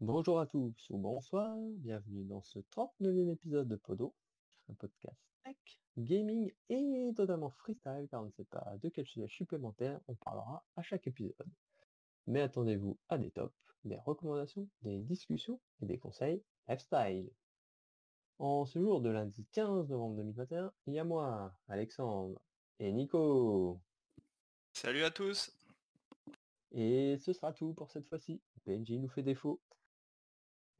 Bonjour à tous ou bonsoir, bienvenue dans ce 39e épisode de Podo, un podcast tech, gaming et totalement freestyle car on ne sait pas de quel sujet supplémentaire on parlera à chaque épisode. Mais attendez-vous à des tops, des recommandations, des discussions et des conseils lifestyle. En ce jour de lundi 15 novembre 2021, il y a moi, Alexandre, et Nico. Salut à tous Et ce sera tout pour cette fois-ci. Benji nous fait défaut.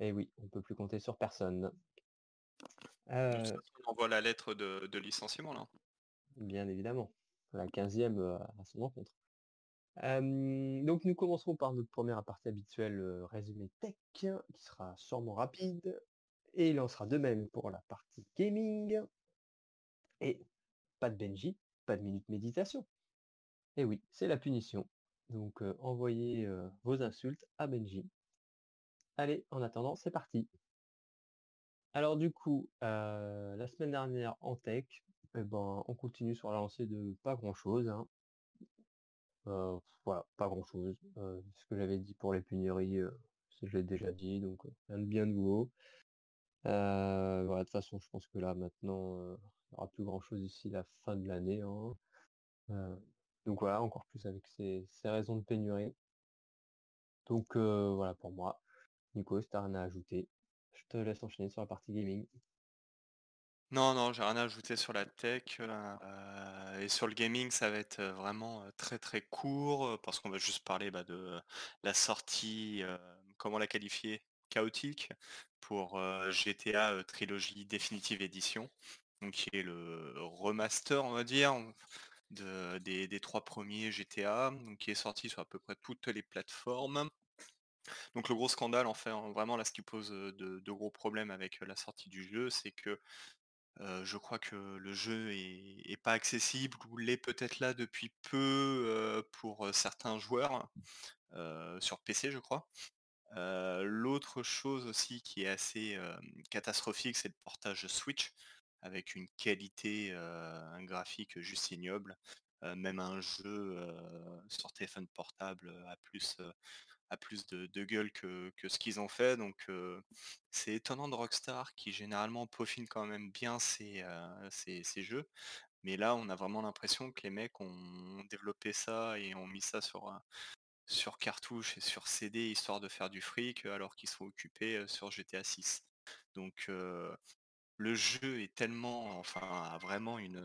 Et oui, on peut plus compter sur personne. Euh, façon, on envoie la lettre de, de licenciement là. bien évidemment. La 15e euh, à son encontre. Euh, donc nous commencerons par notre première partie habituelle résumé tech, qui sera sûrement rapide. Et il en sera de même pour la partie gaming. Et pas de Benji, pas de minute méditation. Et oui, c'est la punition. Donc euh, envoyez vos insultes à Benji. Allez, en attendant, c'est parti. Alors du coup, euh, la semaine dernière en tech, eh ben, on continue sur la lancée de pas grand-chose. hein. Euh, voilà, pas grand-chose. Euh, ce que j'avais dit pour les pénuries, je l'ai déjà dit, donc rien de bien nouveau. Voilà, de toute façon, je pense que là maintenant, il n'y aura plus grand-chose d'ici la fin de l'année. hein. Donc voilà, encore plus avec ces, raisons de pénurie. Donc voilà pour moi. Nico, si t'as rien à ajouter, je te laisse enchaîner sur la partie gaming. Non, non, j'ai rien à ajouter sur la tech. euh, et sur le gaming, ça va être euh, vraiment euh, très très court parce qu'on va juste parler bah, de la sortie, comment la qualifier, chaotique pour GTA Trilogy Definitive Edition, donc qui est le remaster, on va dire, de- des, trois premiers GTA, qui est sorti sur à peu près toutes les plateformes. Donc le gros scandale, en fait, vraiment là, ce qui pose de, gros problèmes avec la sortie du jeu, c'est que je crois que le jeu est, pas accessible ou l'est peut-être là depuis peu pour certains joueurs sur PC, je crois. L'autre chose aussi qui est assez catastrophique, c'est le portage Switch avec une qualité euh, graphique juste ignoble. Même un jeu sur téléphone portable a plus plus de, gueule que, ce qu'ils ont fait. Donc c'est étonnant de Rockstar qui généralement peaufine quand même bien ses, jeux. Mais là, on a vraiment l'impression que les mecs ont développé ça et ont mis ça sur, sur cartouche et sur CD histoire de faire du fric alors qu'ils sont occupés sur GTA 6. Donc le jeu est tellement, enfin, a vraiment une,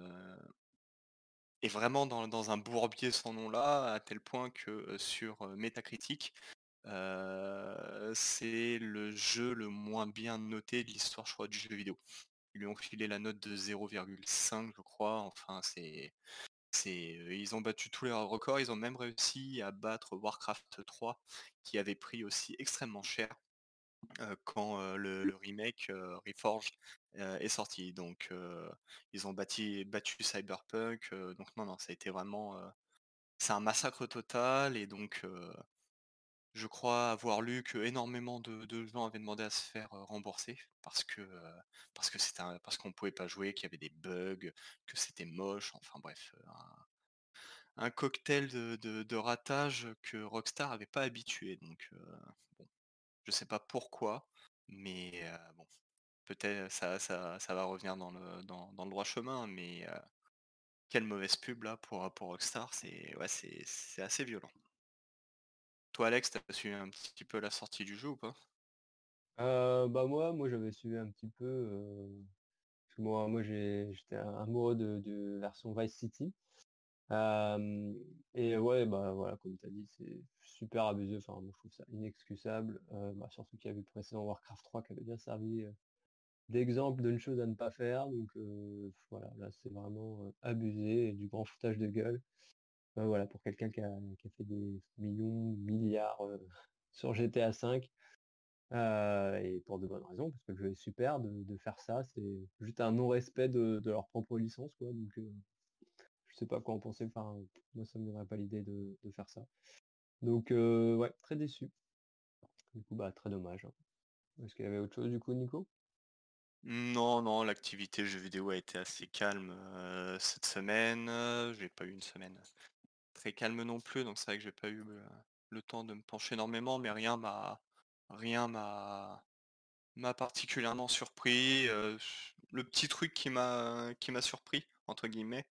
est vraiment dans, un bourbier sans nom là, à tel point que sur euh, Metacritic, c'est le jeu le moins bien noté de l'histoire, je du jeu vidéo. Ils lui ont filé la note de 0,5, je crois. Enfin, c'est, ils ont battu tous les records. Ils ont même réussi à battre Warcraft 3, qui avait pris aussi extrêmement cher quand le, remake Reforged euh, est sorti. Donc, ils ont battu Cyberpunk. donc, non, non, ça a été vraiment, c'est un massacre total. Et donc, je crois avoir lu que énormément de, gens avaient demandé à se faire rembourser parce que parce que c'était pouvait pas jouer, qu'il y avait des bugs, que c'était moche, enfin bref, un, cocktail de, ratage que Rockstar avait pas habitué. Donc euh, bon, sais pas pourquoi, mais bon, peut-être ça, va revenir dans le droit chemin, mais quelle mauvaise pub là pour, Rockstar, c'est assez violent. Toi Alex, t'as suivi un petit peu la sortie du jeu ou pas? Euh, bah moi, moi j'avais suivi un petit peu. euh, moi, moi j'étais amoureux de, version Vice City. Et ouais, bah voilà, comme tu as dit, c'est super abusé. Enfin, je trouve ça inexcusable. Euh, bah, surtout qu'il y avait le précédent Warcraft 3 qui avait bien servi euh, d'exemple d'une chose à ne pas faire. Donc voilà, là c'est vraiment abusé et du grand foutage de gueule. Euh, voilà, pour quelqu'un qui a, fait des millions, milliards euh, sur GTA V. Euh, et pour de bonnes raisons, parce que le jeu super, de, faire ça, c'est juste un non-respect de, leur propre licence, quoi. Donc, euh, je sais pas quoi en penser. Enfin, moi, ça me viendrait pas l'idée de, faire ça. Donc, ouais, très déçu. Du coup, bah, très dommage. hein. Est-ce qu'il y avait autre chose, du coup, Nico? Non, non, l'activité jeux vidéo a été assez calme cette semaine. J'ai pas eu une semaine calme non plus, donc c'est vrai que j'ai pas eu le temps de me pencher énormément, mais rien m'a rien m'a m'a particulièrement surpris, le petit truc qui m'a qui m'a «surpris» entre guillemets,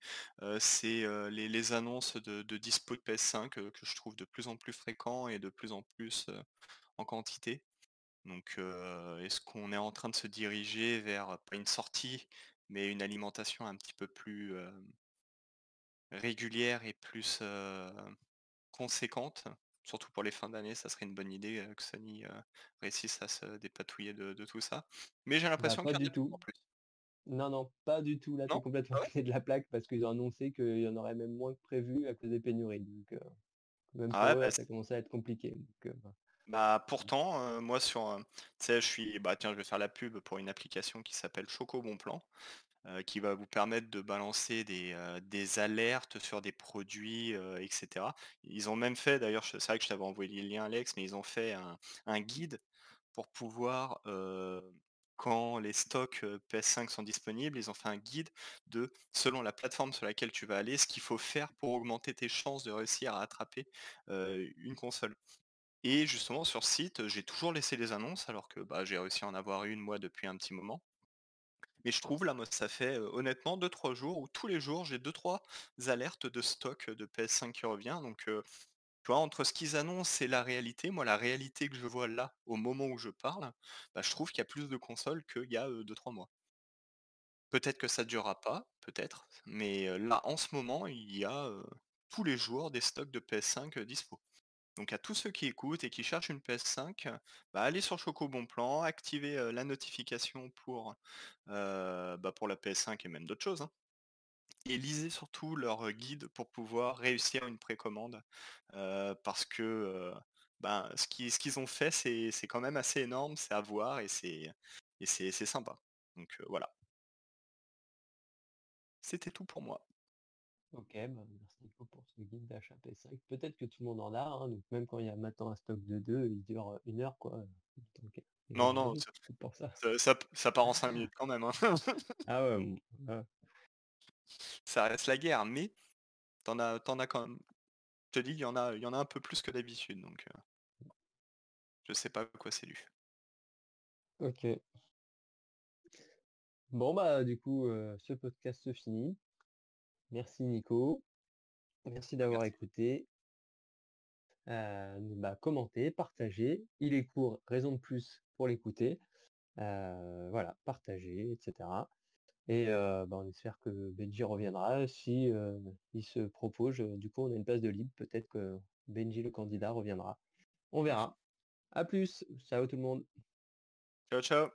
c'est, les annonces de de dispo de PS5, heu, que je trouve de plus en plus fréquents et de plus en plus, en quantité. Donc, est-ce qu'on est en train de se diriger vers, pas une sortie, mais une alimentation un petit peu plus, régulière et plus, conséquente? Surtout pour les fins d'année, ça serait une bonne idée, que Sony, réussisse à se dépatouiller de de tout ça. Mais j'ai Bah, l'impression pas qu'il y en a tout. en plus. Non, non, pas du tout, là, es complètement Ah ouais? de la plaque parce qu'ils ont annoncé qu'il y en aurait même moins que prévu à cause des pénuries, donc même Ah ouais, eux, bah ça commençait à être compliqué, donc bah Bah, pourtant, moi sur, tu sais, je suis bah, tiens, je vais faire la pub pour une application qui s'appelle Choco Bon Plan, heu, qui va vous permettre de balancer des, des alertes sur des produits, heu, et cetera. Ils ont même fait d'ailleurs, c'est vrai que je t'avais envoyé le lien Alex, mais ils ont fait un guide pour pouvoir, quand les stocks, heu, PS5 sont disponibles, ils ont fait un guide de selon la plateforme sur laquelle tu vas aller, ce qu'il faut faire pour augmenter tes chances de réussir à attraper, une console. Et justement sur site, j'ai toujours laissé les annonces alors que, bah, j'ai réussi à en avoir une moi depuis un petit moment. Mais je trouve là, ça fait, honnêtement 2-3 jours où tous les jours j'ai 2-3 alertes de stock, de PS5 qui revient donc tu vois, entre ce qu'ils annoncent et la réalité, moi, la réalité que je vois là, au moment où je parle, bah, je trouve qu'il y a plus de consoles qu'il y a, heu, 2-3 mois. Peut-être que ça durera pas, peut-être, mais là, en ce moment, il y a, tous les jours des stocks de PS5, heu, dispo. Donc à tous ceux qui écoutent et qui cherchent une PS5, bah, allez sur Choco Bon Plan, activez, la notification pour, bah, pour la PS5 et même d'autres choses, hein. Et lisez surtout leur, guide pour pouvoir réussir une précommande, parce que, ben, ce qu'ils ont fait, c'est quand même assez énorme, c'est à voir et c'est sympa. Donc voilà. C'était tout pour moi. OK, bah, merci beaucoup pour ce guide d'achat PS5. Peut-être que tout le monde en a, hein, donc même quand il y a maintenant un stock de 2, il dure, heu, 1 heure quoi, donc il Non, non, ça pour ça. part en 5 minutes quand même, hein. Ah ouais, ouais. Ça reste la guerre, mais tu en as en as quand même je te dis, il y en a il y en a un peu plus que d'habitude donc heu je sais pas à quoi c'est dû. OK. Bon, bah, du coup, ce podcast se finit. Merci Nico. Merci d'avoir écouté. Heu, bah, commentez, partagez. Il est court, raison de plus pour l'écouter. Heu, voilà, partagez et cetera et heu, bah, on espère que Benji reviendra si, heu, il se propose, du coup, on a une place de libre, peut-être que Benji le candidat reviendra. On verra. À plus, ciao tout le monde. Ciao, ciao.